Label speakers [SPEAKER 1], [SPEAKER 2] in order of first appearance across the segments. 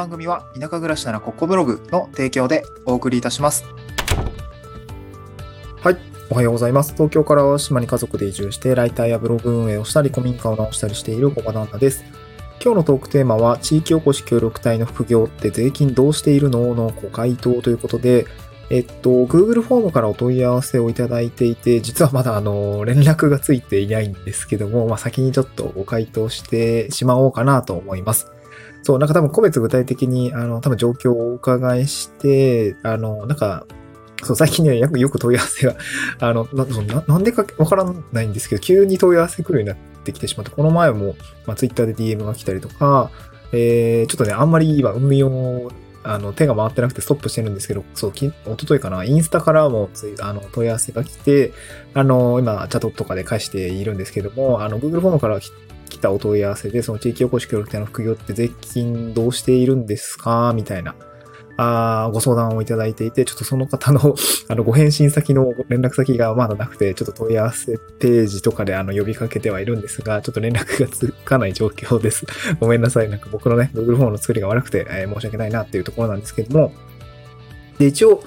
[SPEAKER 1] 番組は田舎暮らしならここブログの提供でお送りいたします。はい。おはようございます。東京から島に家族で移住して、ライターやブログ運営をしたり、古民家を直したりしている小場旦那です。今日のトークテーマは、地域おこし協力隊の副業って税金どうしているののご回答ということで、えっと、Google フォームからお問い合わせをいただいていて、実はまだあの、連絡がついていないんですけども、まあ、先にちょっとご回答してしまおうかなと思います。そう、なんか多分個別具体的に、あの、多分状況をお伺いして、あの、なんか、そう、最近ね、よくよく問い合わせが、あの、ななんでかわからないんですけど、急に問い合わせ来るようになってきてしまって、この前も、まあ、Twitter で DM が来たりとか、えー、ちょっとね、あんまり今、運用、あの、手が回ってなくてストップしてるんですけど、そう、き、おとといかな、インスタからもつい、あの、問い合わせが来て、あの、今、チャットとかで返しているんですけども、あの、Google フォームからたお問い合わせで、その地域おこし協力隊の副業って税金どうしているんですか？みたいなあご相談をいただいていて、ちょっとその方の あの、ご返信先の連絡先がまだなくて、ちょっと問い合わせページとかであの、呼びかけてはいるんですが、ちょっと連絡がつかない状況です。ごめんなさい。なんか僕のね、Google フォームの作りが悪くて、えー、申し訳ないなっていうところなんですけども、で、一応、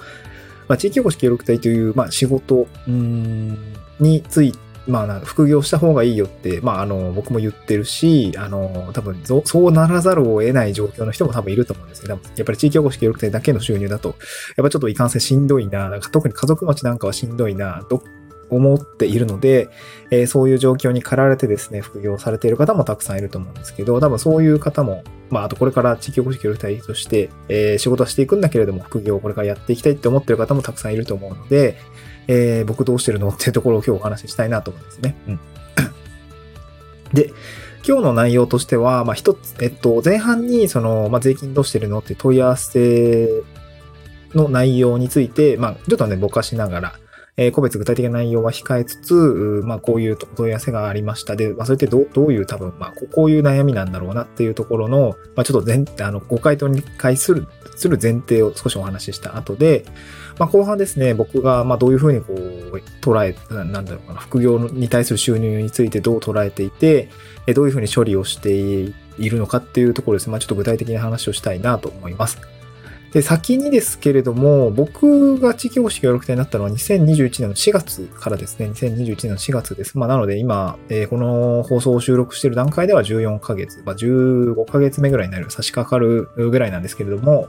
[SPEAKER 1] まあ、地域おこし協力隊という、まあ、仕事、んについて、まあ、副業した方がいいよって、まあ、あの、僕も言ってるし、あの、多分、そうならざるを得ない状況の人も多分いると思うんですけど、やっぱり地域おこし協力隊だけの収入だと、やっぱちょっといかんせんしんどいな、なんか特に家族持ちなんかはしんどいな、と思っているので、えー、そういう状況に駆られてですね、副業されている方もたくさんいると思うんですけど、多分そういう方も、まあ、あとこれから地域おこし協力隊として、えー、仕事はしていくんだけれども、副業をこれからやっていきたいって思ってる方もたくさんいると思うので、えー、僕どうしてるのっていうところを今日お話ししたいなと思うんですね。うん。で、今日の内容としては、まあ、一つ、えっと、前半に、その、まあ、税金どうしてるのって問い合わせの内容について、まあ、ちょっとね、ぼかしながら、えー、個別具体的な内容は控えつつ、まあ、こういう問い合わせがありました。で、まあ、それってどどういう多分、まあ、こういう悩みなんだろうなっていうところの、まあ、ちょっと全、あの、ご回答に対する、する前提を少しお話しした後で、まあ、後半ですね、僕が、まあ、どういうふうにこう、捉え、なんだろうかな、副業に対する収入についてどう捉えていて、どういうふうに処理をしているのかっていうところですね、まあ、ちょっと具体的な話をしたいなと思います。で、先にですけれども、僕が地域保守協力隊になったのは2021年の4月からですね、2021年の4月です。まあ、なので今、えー、この放送を収録している段階では14ヶ月、まあ、15ヶ月目ぐらいになる、差し掛かるぐらいなんですけれども、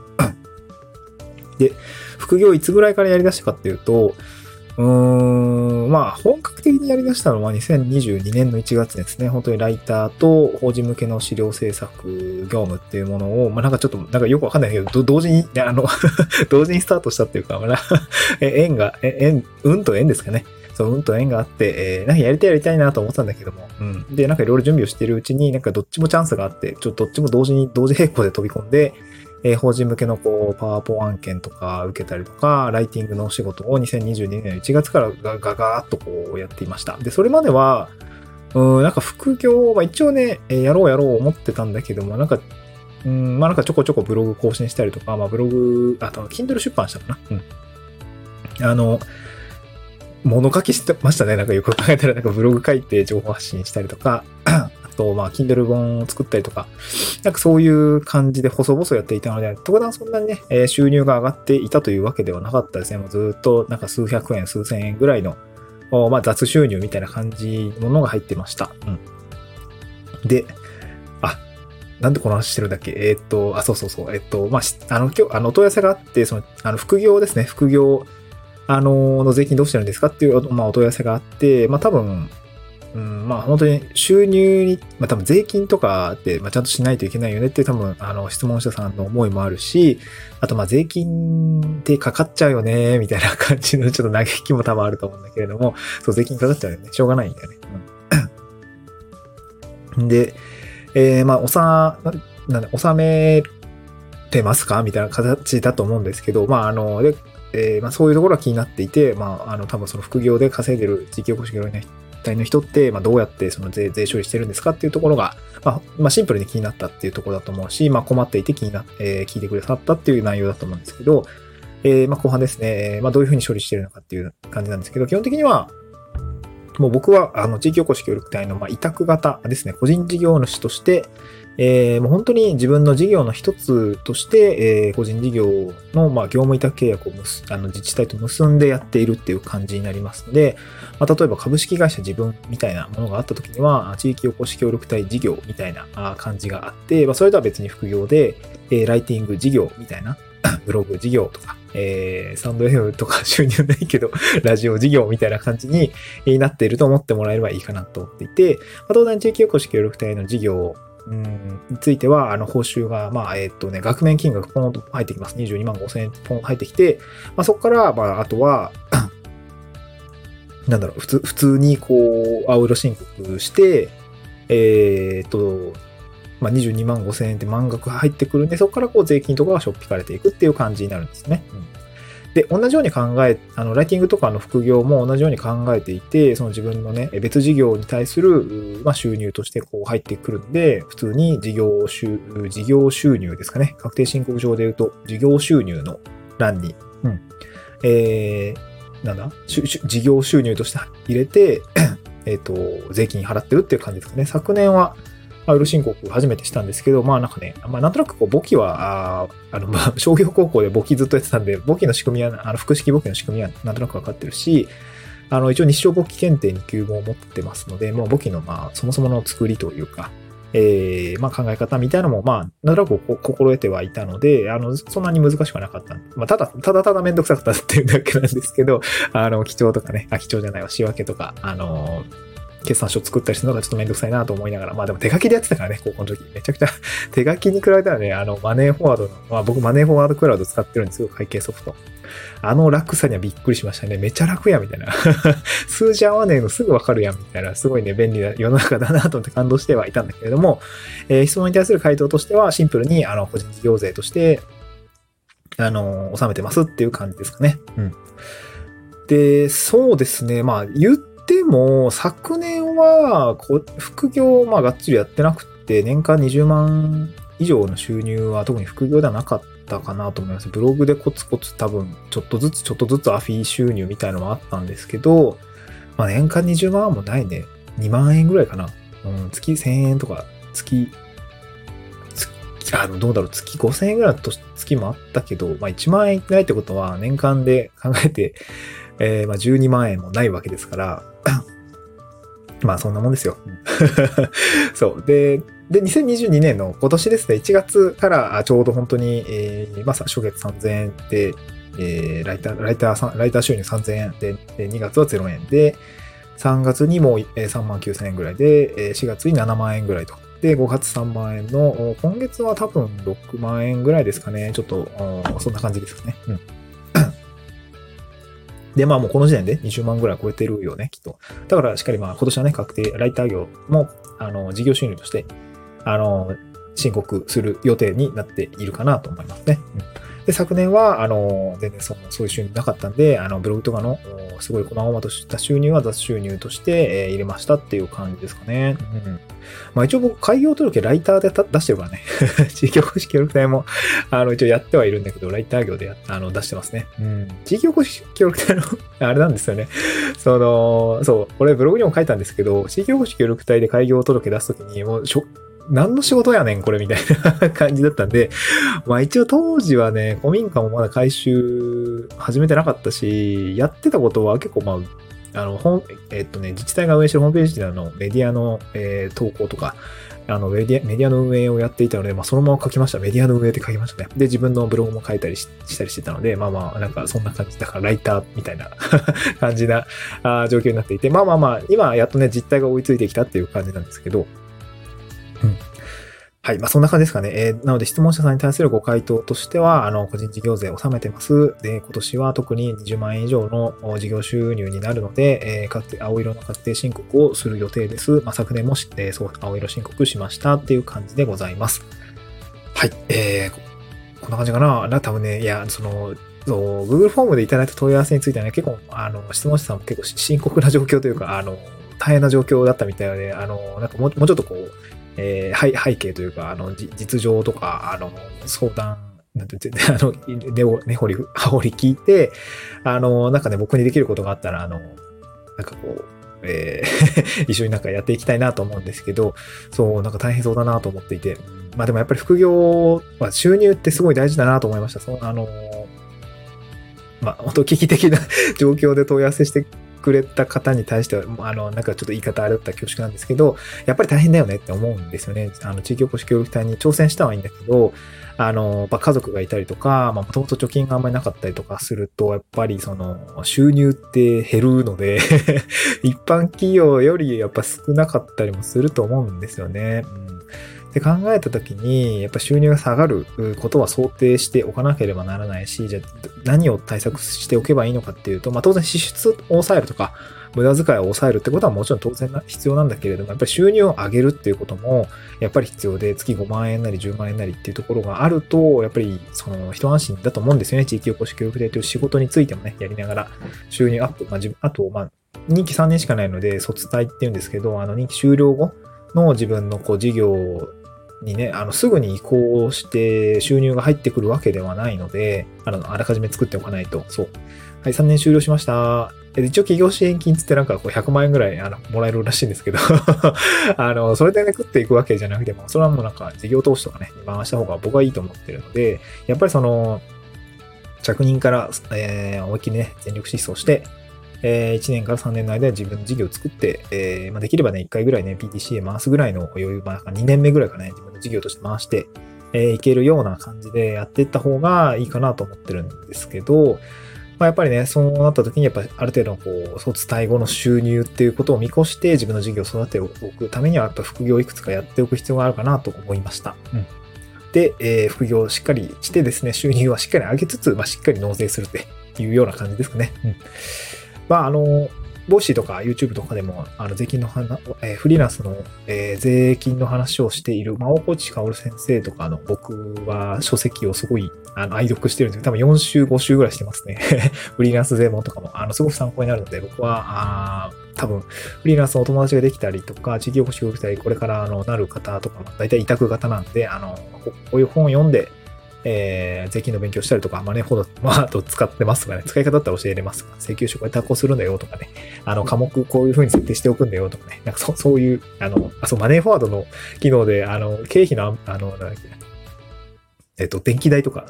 [SPEAKER 1] で、副業いつぐらいからやり出したかっていうと、うーん、まあ、本格的にやり出したのは2022年の1月ですね。本当にライターと法人向けの資料制作業務っていうものを、まあなんかちょっと、なんかよくわかんないけど、同時に、あの 同時にスタートしたっていうか、まあ、縁が、縁、運と縁ですかね。そう、運と縁があって、えー、なんかやりたいやりたいなと思ったんだけども、うん。で、なんかいろいろ準備をしているうちに、なんかどっちもチャンスがあって、ちょっとどっちも同時に、同時並行で飛び込んで、えー、法人向けのこう、パワーポ案件とか受けたりとか、ライティングのお仕事を2022年1月からガガガーっとこうやっていました。で、それまでは、うん、なんか副業、まあ一応ねえ、やろうやろう思ってたんだけども、なんか、うん、まあなんかちょこちょこブログ更新したりとか、まあブログ、あと、Kindle 出版したかな？うん。あの、物書きしてましたね。なんかよく考えたら、なんかブログ書いて情報発信したりとか、と、まあ、Kindle 本を作ったりとか、なんかそういう感じで細々やっていたので、特段そんなにね、え、収入が上がっていたというわけではなかったですね。もうずっとなんか数百円、数千円ぐらいの、まあ、雑収入みたいな感じのものが入ってました。うん。で、あ、なんでこの話してるんだっけ？えー、っと、あ、そうそうそう。えっと、まあ、あの、今日、あの、問い合わせがあって、その、あの、副業ですね。副業、あの、の税金どうしてるんですかっていう、まあ、お問い合わせがあって、まあ、多分、うん、まあ本当に収入に、まあ多分税金とかって、まあちゃんとしないといけないよねって多分あの質問者さんの思いもあるし、あとまあ税金ってかかっちゃうよね、みたいな感じのちょっと嘆きも多分あると思うんだけれども、そう税金かかっちゃうよね。しょうがないんだよね。うん、で、えー、まあおさ、なんだ、納めてますか？みたいな形だと思うんですけど、まああの、で、えー、まあそういうところが気になっていて、まああの多分その副業で稼いでる地域おこし業の体の人って、まあ、どうやってその税税処理してるんですかっていうところが、まあ、まあ、シンプルに気になったっていうところだと思うし、まあ、困っていて気にな、えー、聞いてくださったっていう内容だと思うんですけど、えー、まあ、後半ですね、まあ、どういうふうに処理してるのかっていう感じなんですけど、基本的には、もう僕は、あの、地域おこし協力隊の、まあ、委託型ですね、個人事業主として、えー、もう本当に自分の事業の一つとして、えー、個人事業の、まあ、業務委託契約をあの自治体と結んでやっているっていう感じになりますので、まあ、例えば株式会社自分みたいなものがあった時には、地域おこし協力隊事業みたいな感じがあって、まあ、それとは別に副業で、えー、ライティング事業みたいな、ブログ事業とか、えー、サンド FM とか 収入ないけど、ラジオ事業みたいな感じになっていると思ってもらえればいいかなと思っていて、まあ、東大地域おこし協力隊の事業については、あの、報酬が、まあ、えっ、とね、額面金額ポンと入ってきます。22万5千円ポン入ってきて、まあ、そこから、まあ、あとは なんだろう、普通、普通にこう、青色申告して、えっ、と、まあ、22万5千円って満額入ってくるんで、そこからこう税金とかがしょっぴかれていくっていう感じになるんですね。うんで、同じように考え、あの、ライティングとかの副業も同じように考えていて、その自分のね、別事業に対する、まあ、収入としてこう入ってくるんで、普通に事業収、事業収入ですかね。確定申告上で言うと、事業収入の欄に、うん。えー、なんだ？事業収入として入れて、えっ、と、税金払ってるっていう感じですかね。昨年は、まあ、ウル申告初めてしたんですけど、まあなんかね、まあなんとなくこう簿記は、ああの、まあ 商業高校で簿記ずっとやってたんで、簿記の仕組みは、あの複式簿記の仕組みはなんとなくわかってるし、あの、一応日照簿記検定に級も持ってますので、もう簿記のまあそもそもの作りというか、えー、まあ考え方みたいなのも、まあ、なんとなく心得てはいたので、あの、そんなに難しくはなかった。まあ、ただ、ただただめんどくさかったっていうだけなんですけど、あの、基調とかね、あ、基調じゃないわ、仕分けとか、あの、決算書作ったりするのがちょっとめんどくさいなと思いながら、まあでも手書きでやってたからね、高校の時。めちゃくちゃ 手書きに比べたらね、あの、マネーフォワードの、まあ僕マネーフォワードクラウド使ってるんですよ、会計ソフト。あの楽さにはびっくりしましたね。めちゃ楽や、みたいな。数字合わねえのすぐわかるやん、みたいな。すごいね、便利な世の中だなと思って感動してはいたんだけれども、えー、質問に対する回答としては、シンプルに、あの、個人事業税として、あの、納めてますっていう感じですかね。うん。で、そうですね。まあ、言っでも、昨年は、副業まあがっつりやってなくて、年間20万以上の収入は特に副業ではなかったかなと思います。ブログでコツコツ多分、ちょっとずつちょっとずつアフィー収入みたいのもあったんですけど、まあ年間20万もないね。2万円ぐらいかな。うん、月1000円とか、月、月あの、どうだろう、月5000円ぐらいの月もあったけど、まあ1万円ないってことは年間で考えて、えー、まあ12万円もないわけですから、まあそんなもんですよ。そう。で、で、2022年の今年ですね、1月からちょうど本当に、えー、まあ初月3000円で、えー、ライター、ライター、ライター収入3000円で、で2月は0円で、3月にも3万9000円ぐらいで、4月に7万円ぐらいと。で、5月3万円の、今月は多分6万円ぐらいですかね。ちょっと、そんな感じですかね。うん。で、まあもうこの時点で20万ぐらい超えてるよね、きっと。だからしっかりまあ今年はね、確定、ライター業も、あの、事業収入として、あの、申告する予定になっているかなと思いますね。うんで、昨年は、あの、全然そそういう収入なかったんで、あの、ブログとかの、すごい細々とした収入は雑収入として、えー、入れましたっていう感じですかね。うん。まあ一応僕、開業届ライターで出してるからね。地域おこし協力隊も、あの、一応やってはいるんだけど、ライター業であの出してますね。うん。地域おこし協力隊の あれなんですよね。その、そう、これブログにも書いたんですけど、地域おこし協力隊で開業届出すときに、もう、何の仕事やねん、これみたいな感じだったんで、まあ一応当時はね、古民家もまだ回収始めてなかったし、やってたことは結構まあ、あの、本、えっとね、自治体が運営してるホームページであの、メディアの、えー、投稿とか、あのメディア、メディアの運営をやっていたので、まあ、そのまま書きました。メディアの運営って書きましたね。で、自分のブログも書いたりしたりしてたので、まあまあ、なんかそんな感じ、だからライターみたいな 感じなあ状況になっていて、まあまあまあ、今やっとね、実態が追いついてきたっていう感じなんですけど、うん。はい。まあ、そんな感じですかね。えー、なので、質問者さんに対するご回答としては、あの、個人事業税を納めてます。で、今年は特に20万円以上の事業収入になるので、えー、青色の確定申告をする予定です。まあ、昨年も、えー、そう、青色申告しましたっていう感じでございます。はい。えー、こんな感じかな。多分ね、いや、その、そう、Google フォームでいただいた問い合わせについてはね、結構、あの、質問者さんも結構深刻な状況というか、あの、大変な状況だったみたいで、あの、なんかももうちょっとこう、えー、背景というか、あの、実情とか、あの、相談、なんて、あの、根を、根掘り、葉掘り聞いて、あの、なんかね、僕にできることがあったら、あの、なんかこう、えー 一緒になんかやっていきたいなと思うんですけど、そう、なんか大変そうだなと思っていて。まあでもやっぱり副業は収入ってすごい大事だなと思いました。そう、あのまあ、本当危機的な 状況で問い合わせしてくれた方に対しては、あの、なんかちょっと言い方あれだったら恐縮なんですけど、やっぱり大変だよねって思うんですよね。あの、地域おこし協力隊に挑戦したはいいんだけど、あの、ま、家族がいたりとか、まあ、もともと貯金があんまりなかったりとかすると、やっぱりその、収入って減るので 一般企業よりやっぱ少なかったりもすると思うんですよね。うんで考えた時に、やっぱ収入が下がることは想定しておかなければならないし、じゃあ何を対策しておけばいいのかっていうと、まあ当然支出を抑えるとか、無駄遣いを抑えるってことはもちろん当然な必要なんだけれども、やっぱり収入を上げるっていうことも、やっぱり必要で、月5万円なり10万円なりっていうところがあると、やっぱりその一安心だと思うんですよね。地域おこし協力隊という仕事についてもね、やりながら収入アップ、まあ自分、あと、まあ、任期3年しかないので、卒隊っていうんですけど、あの任期終了後の自分のこう事業にね、あの、すぐに移行して収入が入ってくるわけではないので、あの、あらかじめ作っておかないと。そう。はい、3年終了しました。一応企業支援金つってなんかこう100万円ぐらいあのもらえるらしいんですけど あの、それでね、食っていくわけじゃなくても、それはもうなんか事業投資とかね、回した方が僕はいいと思ってるので、やっぱりその、着任から、えー、思いっきりね、全力疾走して、えー、1年から3年の間で自分の事業を作って、えー、まあ、できればね、1回ぐらいね、PTC へ回すぐらいの余裕、まあ、2年目ぐらいかね、自分の事業として回して、えー、いけるような感じでやっていった方がいいかなと思ってるんですけど、まあ、やっぱりね、そうなった時に、やっぱりある程度、こう、卒退後の収入っていうことを見越して自分の事業を育てておくためには、やっぱ副業をいくつかやっておく必要があるかなと思いました。うん。で、えー、副業をしっかりしてですね、収入はしっかり上げつつ、まあ、しっかり納税するっていうような感じですかね。うん。まあ、あの、 Voicy とか YouTube とかでも、あの、税金の話、えー、フリーランスの、えー、税金の話をしている、まあ、大河内薫先生とかの、僕は書籍をすごい、あの、愛読してるんですけど、多分4週、5週ぐらいしてますね。フリーランス税問とかも、あの、すごく参考になるので、僕は、あ多分、フリーランスのお友達ができたりとか、地域おこしをしたり、これから、あの、なる方とかも、大体委託型なんで、あの、こういう本を読んで、えー、税金の勉強したりとか、マネーフォード、まあ、と使ってますとかね、使い方だったら教えれますとか請求書これ発行するんだよとかね、あの、科目こういう風に設定しておくんだよとかね、なんかそそういう、あの、あ、そう、マネーフォワードの機能で、あの、経費の、あの、なんだっけ、えっと、電気代とか、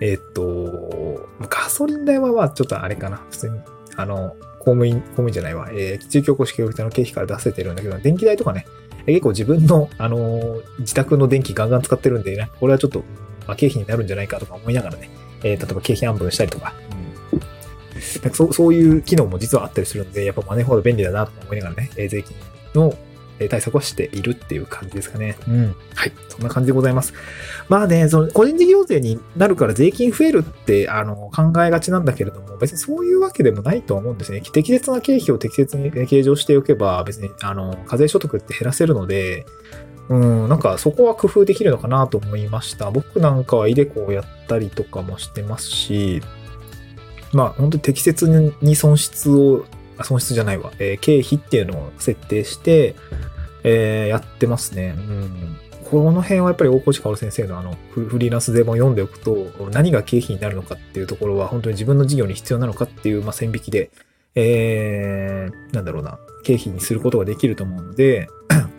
[SPEAKER 1] えっと、ガソリン代はまあ、ちょっとあれかな、普通に、あの、公務員、公務員じゃないわ、えー、地域おこし協力隊の経費から出せてるんだけど、電気代とかね、結構自分の、あの、自宅の電気ガンガン使ってるんでね、これはちょっとまあ、経費になるんじゃないかとか思いながらね、えー、例えば経費安分したりとか、うん、なんかそそういう機能も実はあったりするんで、やっぱマネーフォード便利だなとか思いながらね、えー、税金の対策をしているっていう感じですかね。うん。はい。そんな感じでございます。まあね、その個人事業税になるから税金増えるって、あの、考えがちなんだけれども、別にそういうわけでもないと思うんですね。適切な経費を適切に計上しておけば、別に、あの、課税所得って減らせるので、うん、なんかそこは工夫できるのかなと思いました。僕なんかはイデコをやったりとかもしてますし、まあ本当に適切に損失を、損失じゃないわ、えー、経費っていうのを設定して、えー、やってますね。うん。この辺はやっぱり大越薫先生のあのフリーランス税本読んでおくと何が経費になるのかっていうところは本当に自分の事業に必要なのかっていう、まあ、線引きで、えー、なんだろうな、経費にすることができると思うので、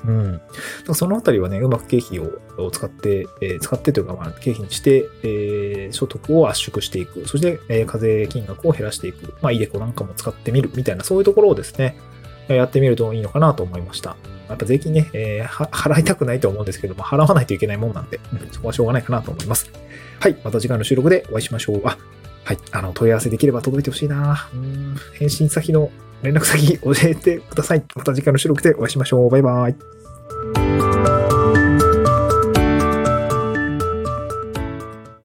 [SPEAKER 1] うん。そのあたりはね、うまく経費を使って、えー、使ってというか、まあ、経費にして、えー、所得を圧縮していく。そして、えー、課税金額を減らしていく。まあ、イデコなんかも使ってみるみたいな、そういうところをですね、やってみるといいのかなと思いました。やっぱ税金ね、えー、払いたくないと思うんですけども、払わないといけないもんなんで、うん、そこはしょうがないかなと思います。はい。また次回の収録でお会いしましょう。あ、はい。あの、問い合わせできれば届いてほしいなうん。返信先の連絡先教えてください。また次回の収録でお会いしましょう。バイバイ。